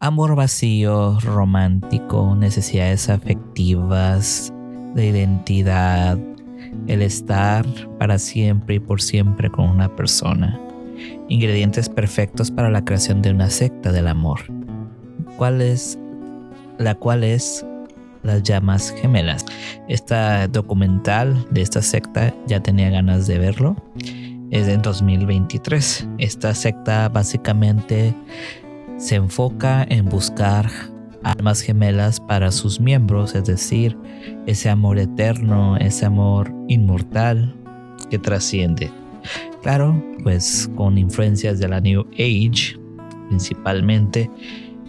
amor vacío, romántico, necesidades afectivas, de identidad, el estar para siempre y por siempre con una persona. Ingredientes perfectos para la creación de una secta del amor. ¿Cuál es? La cual es las llamas gemelas. Esta documental de esta secta ya tenía ganas de verlo. Es en 2023. Esta secta básicamente se enfoca en buscar almas gemelas para sus miembros, es decir, ese amor eterno, ese amor inmortal que trasciende. Claro, pues con influencias de la New Age principalmente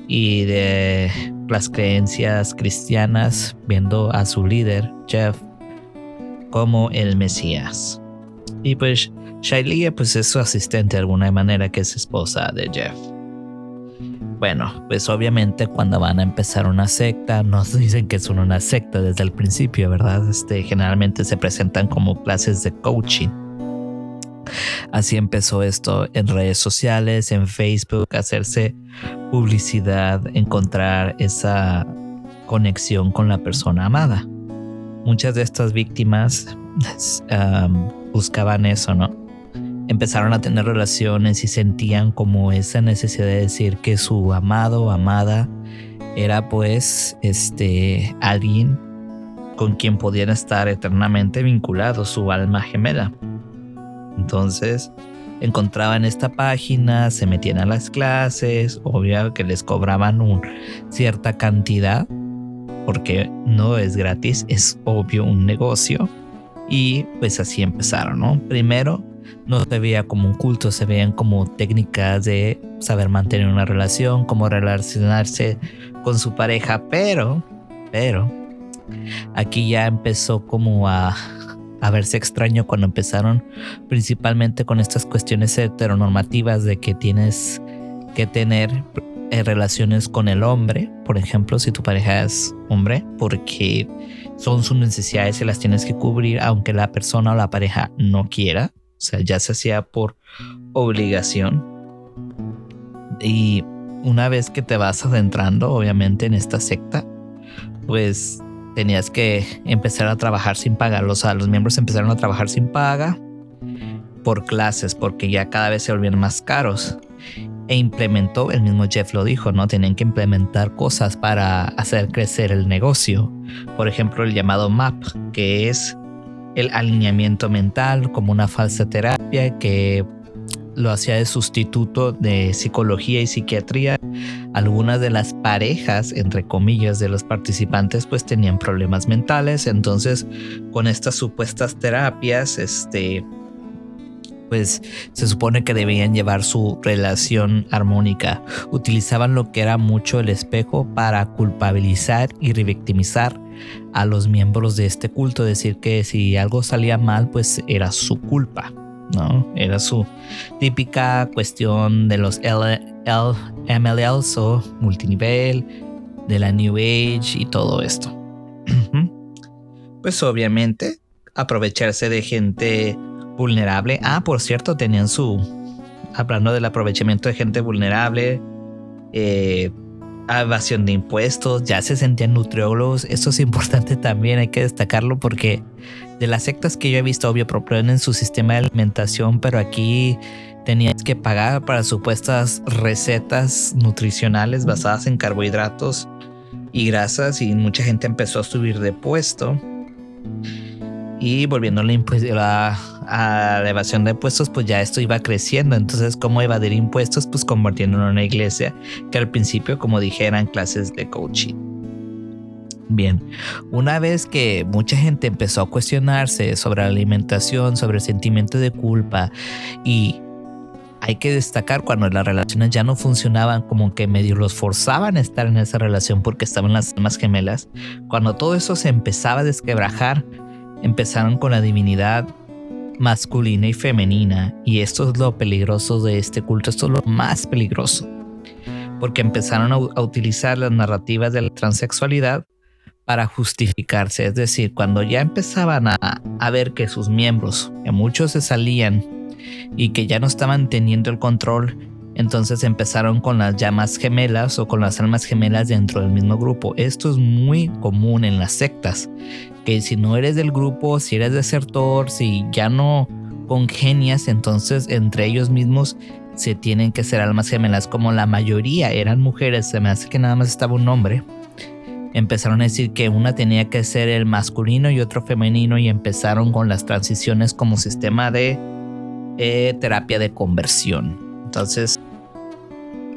y de las creencias cristianas, viendo a su líder, Jeff, como el Mesías. Y pues Shailia pues es su asistente de alguna manera que es esposa de Jeff. Bueno, pues obviamente cuando van a empezar una secta, nos dicen que son una secta desde el principio, ¿verdad? Este, generalmente se presentan como clases de coaching. Así empezó esto en redes sociales, en Facebook, hacerse publicidad, encontrar esa conexión con la persona amada. Muchas de estas víctimas buscaban eso, ¿no? Empezaron a tener relaciones y sentían como esa necesidad de decir que su amado o amada era pues este alguien con quien podían estar eternamente vinculados, su alma gemela. Entonces encontraban esta página, se metían a las clases, obvio que les cobraban un, cierta cantidad, porque no es gratis, es obvio un negocio. Y pues así empezaron, ¿no? Primero no se veía como un culto, se veían como técnicas de saber mantener una relación, cómo relacionarse con su pareja, pero, pero, aquí ya empezó como a, a verse extraño cuando empezaron principalmente con estas cuestiones heteronormativas de que tienes que tener eh, relaciones con el hombre, por ejemplo, si tu pareja es hombre, porque son sus necesidades y las tienes que cubrir aunque la persona o la pareja no quiera. O sea, ya se hacía por obligación. Y una vez que te vas adentrando, obviamente, en esta secta, pues tenías que empezar a trabajar sin paga. O sea, los miembros empezaron a trabajar sin paga por clases, porque ya cada vez se volvían más caros. E implementó, el mismo Jeff lo dijo, ¿no? Tienen que implementar cosas para hacer crecer el negocio. Por ejemplo, el llamado MAP, que es el alineamiento mental como una falsa terapia que lo hacía de sustituto de psicología y psiquiatría. Algunas de las parejas, entre comillas, de los participantes, pues tenían problemas mentales. Entonces, con estas supuestas terapias, este, pues se supone que debían llevar su relación armónica. Utilizaban lo que era mucho el espejo para culpabilizar y revictimizar a los miembros de este culto, decir que si algo salía mal, pues era su culpa, ¿no? Era su típica cuestión de los MLLs o multinivel, de la New Age y todo esto. pues obviamente aprovecharse de gente vulnerable. Ah, por cierto, tenían su, hablando del aprovechamiento de gente vulnerable, eh, evasión de impuestos, ya se sentían nutriólogos. Esto es importante también, hay que destacarlo porque de las sectas que yo he visto, obvio, proponen su sistema de alimentación, pero aquí tenías que pagar para supuestas recetas nutricionales basadas en carbohidratos y grasas y mucha gente empezó a subir de puesto. Y volviendo a la, a la evasión de impuestos, pues ya esto iba creciendo. Entonces, ¿cómo evadir impuestos? Pues convirtiéndolo en una iglesia que al principio, como dije, eran clases de coaching. Bien, una vez que mucha gente empezó a cuestionarse sobre la alimentación, sobre el sentimiento de culpa y hay que destacar cuando las relaciones ya no funcionaban, como que medio los forzaban a estar en esa relación porque estaban las almas gemelas, cuando todo eso se empezaba a desquebrajar, empezaron con la divinidad masculina y femenina. Y esto es lo peligroso de este culto, esto es lo más peligroso. Porque empezaron a, utilizar las narrativas de la transexualidad para justificarse. Es decir, cuando ya empezaban a, a ver que sus miembros, que muchos se salían y que ya no estaban teniendo el control, Entonces empezaron con las llamas gemelas o con las almas gemelas dentro del mismo grupo. Esto es muy común en las sectas, que si no eres del grupo, si eres desertor, si ya no congenias, entonces entre ellos mismos se tienen que ser almas gemelas, como la mayoría eran mujeres, se me hace que nada más estaba un hombre. Empezaron a decir que una tenía que ser el masculino y otro femenino y empezaron con las transiciones como sistema de eh, terapia de conversión. Entonces,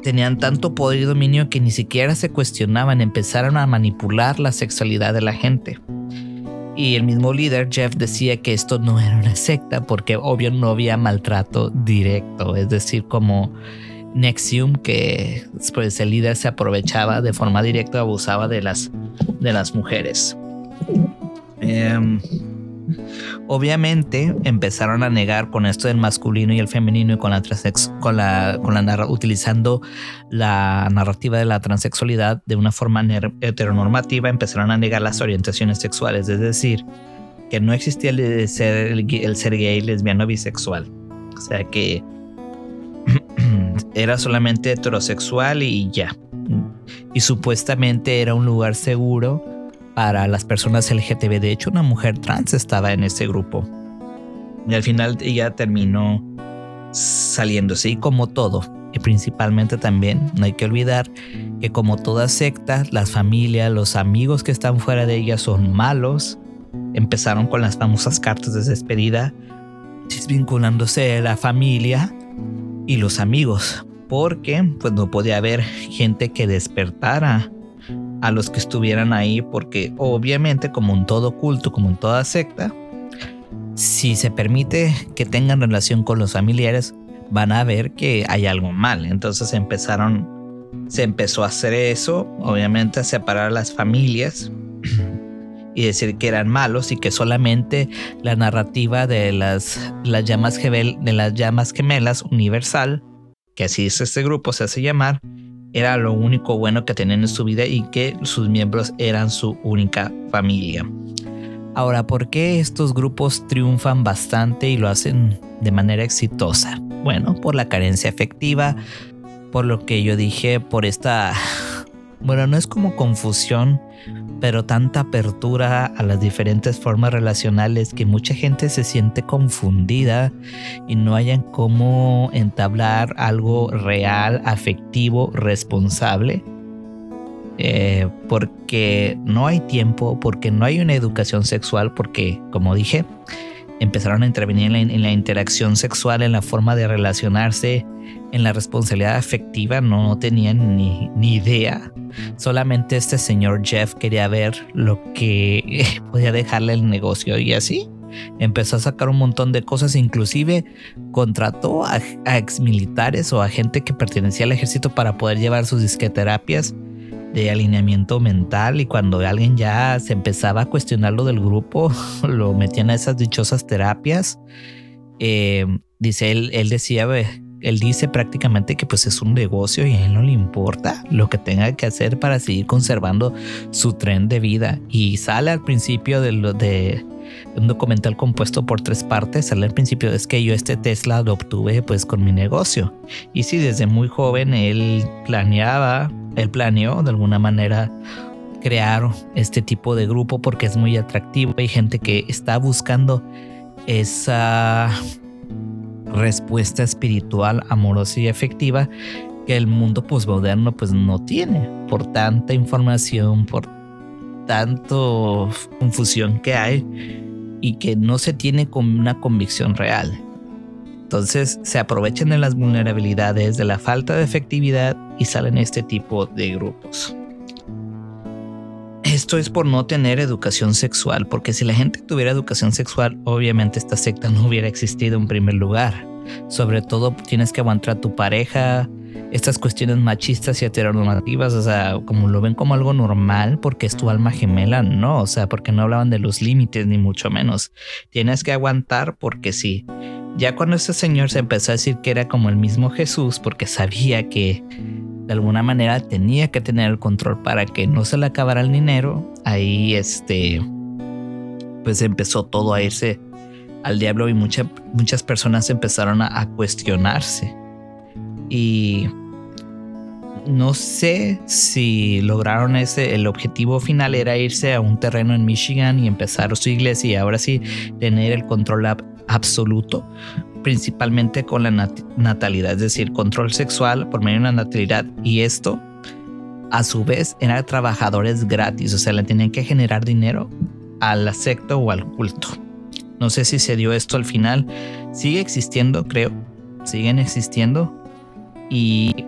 tenían tanto poder y dominio que ni siquiera se cuestionaban, empezaron a manipular la sexualidad de la gente. Y el mismo líder, Jeff, decía que esto no era una secta porque obvio no había maltrato directo, es decir, como Nexium, que pues, el líder se aprovechaba de forma directa, abusaba de las, de las mujeres. Em, Obviamente empezaron a negar con esto del masculino y el femenino y con la, con la, con la utilizando la narrativa de la transexualidad de una forma heteronormativa, empezaron a negar las orientaciones sexuales, es decir, que no existía el ser, el ser gay, lesbiano, bisexual. O sea que era solamente heterosexual y ya. Y supuestamente era un lugar seguro para las personas LGTB. De hecho, una mujer trans estaba en ese grupo. Y al final ella terminó saliéndose. Y como todo, y principalmente también, no hay que olvidar que como toda secta, las familias, los amigos que están fuera de ella son malos. Empezaron con las famosas cartas de despedida, desvinculándose la familia y los amigos, porque pues no podía haber gente que despertara a los que estuvieran ahí, porque obviamente como en todo culto, como en toda secta, si se permite que tengan relación con los familiares, van a ver que hay algo mal. Entonces empezaron, se empezó a hacer eso, obviamente a separar a las familias y decir que eran malos y que solamente la narrativa de las, las llamas, de las llamas gemelas universal, que así es este grupo, se hace llamar, era lo único bueno que tenían en su vida y que sus miembros eran su única familia. Ahora, ¿por qué estos grupos triunfan bastante y lo hacen de manera exitosa? Bueno, por la carencia efectiva, por lo que yo dije, por esta... Bueno, no es como confusión, pero tanta apertura a las diferentes formas relacionales que mucha gente se siente confundida y no hayan cómo entablar algo real, afectivo, responsable. Eh, porque no hay tiempo, porque no hay una educación sexual, porque, como dije, empezaron a intervenir en la, interacción sexual, en la forma de relacionarse, en la responsabilidad afectiva, no, tenían ni, ni, idea. Solamente este señor Jeff quería ver lo que podía dejarle el negocio y así empezó a sacar un montón de cosas, inclusive contrató a, a ex militares o a gente que pertenecía al ejército para poder llevar sus disqueterapias de alineamiento mental y cuando alguien ya se empezaba a cuestionar lo del grupo, lo metían a esas dichosas terapias. Eh, dice él, él decía, él dice prácticamente que pues es un negocio y a él no le importa lo que tenga que hacer para seguir conservando su tren de vida. Y sale al principio de, lo, de un documental compuesto por tres partes. Al principio es que yo este Tesla lo obtuve pues con mi negocio. Y si desde muy joven él planeaba él planeó de alguna manera crear este tipo de grupo porque es muy atractivo. Hay gente que está buscando esa respuesta espiritual, amorosa y efectiva que el mundo posmoderno pues no tiene por tanta información, por tanto confusión que hay y que no se tiene con una convicción real. Entonces se aprovechan de las vulnerabilidades, de la falta de efectividad y salen este tipo de grupos. Esto es por no tener educación sexual, porque si la gente tuviera educación sexual, obviamente esta secta no hubiera existido en primer lugar. Sobre todo tienes que aguantar a tu pareja, estas cuestiones machistas y heteronormativas, o sea, como lo ven como algo normal porque es tu alma gemela, no, o sea, porque no hablaban de los límites ni mucho menos. Tienes que aguantar porque sí. Ya cuando este señor se empezó a decir que era como el mismo Jesús, porque sabía que de alguna manera tenía que tener el control para que no se le acabara el dinero, ahí este, pues empezó todo a irse al diablo y muchas personas empezaron a, cuestionarse. Y no sé si lograron ese, el objetivo final era irse a un terreno en Michigan y empezar su iglesia y ahora sí tener el control absoluto, principalmente con la natalidad, es decir, control sexual por medio de una natalidad. Y esto a su vez eran trabajadores gratis, o sea, le tenían que generar dinero al secto o al culto. No sé si se dio esto al final, sigue existiendo, creo, siguen existiendo y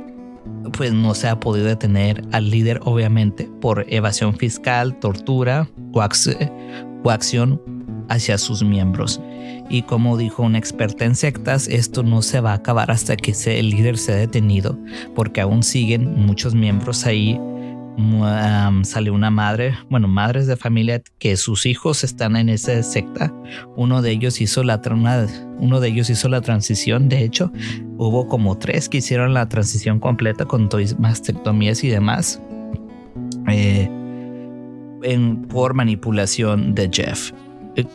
pues no se ha podido detener al líder obviamente por evasión fiscal, tortura, coacción hacia sus miembros. Y como dijo un experta en sectas, esto no se va a acabar hasta que el líder sea detenido, porque aún siguen muchos miembros ahí. Sale una madre, bueno, madres de familia que sus hijos están en esa secta. Uno de ellos hizo la uno de ellos hizo la transición. De hecho, hubo como tres que hicieron la transición completa con mastectomías y demás. Eh, en, por manipulación de Jeff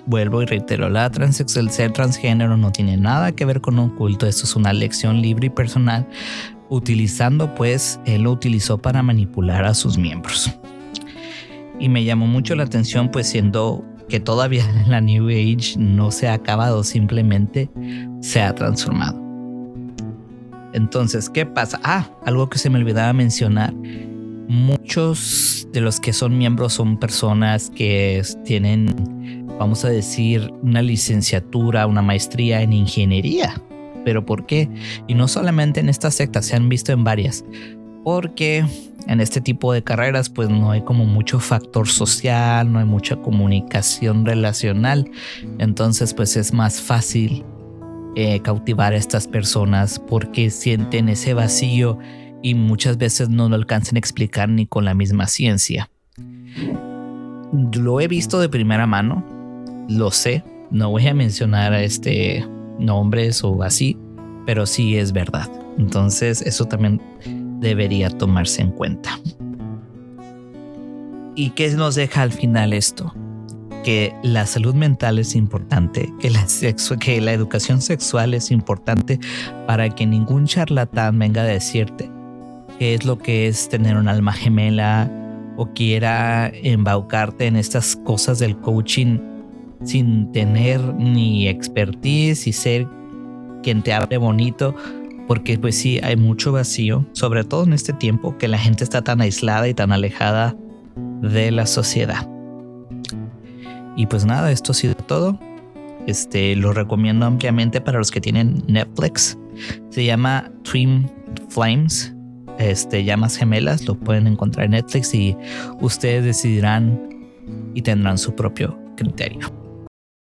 vuelvo y reitero, la transexual, ser transgénero no tiene nada que ver con un culto, esto es una lección libre y personal, utilizando pues, él lo utilizó para manipular a sus miembros. Y me llamó mucho la atención pues siendo que todavía la New Age no se ha acabado, simplemente se ha transformado. Entonces, ¿qué pasa? Ah, algo que se me olvidaba mencionar. Muchos de los que son miembros son personas que tienen vamos a decir, una licenciatura, una maestría en ingeniería. ¿Pero por qué? Y no solamente en esta secta, se han visto en varias. Porque en este tipo de carreras pues no hay como mucho factor social, no hay mucha comunicación relacional. Entonces pues es más fácil eh, cautivar a estas personas porque sienten ese vacío y muchas veces no lo alcanzan a explicar ni con la misma ciencia. Lo he visto de primera mano, lo sé, no voy a mencionar a este nombres o así, pero sí es verdad. Entonces eso también debería tomarse en cuenta. ¿Y qué nos deja al final esto? Que la salud mental es importante, que la, que la educación sexual es importante para que ningún charlatán venga a decirte qué es lo que es tener un alma gemela o quiera embaucarte en estas cosas del coaching sin tener ni expertise y ser quien te hable bonito, porque pues sí, hay mucho vacío, sobre todo en este tiempo que la gente está tan aislada y tan alejada de la sociedad. Y pues nada, esto ha sido todo. Este lo recomiendo ampliamente para los que tienen Netflix. Se llama Twin Flames, este llamas gemelas, lo pueden encontrar en Netflix y ustedes decidirán y tendrán su propio criterio.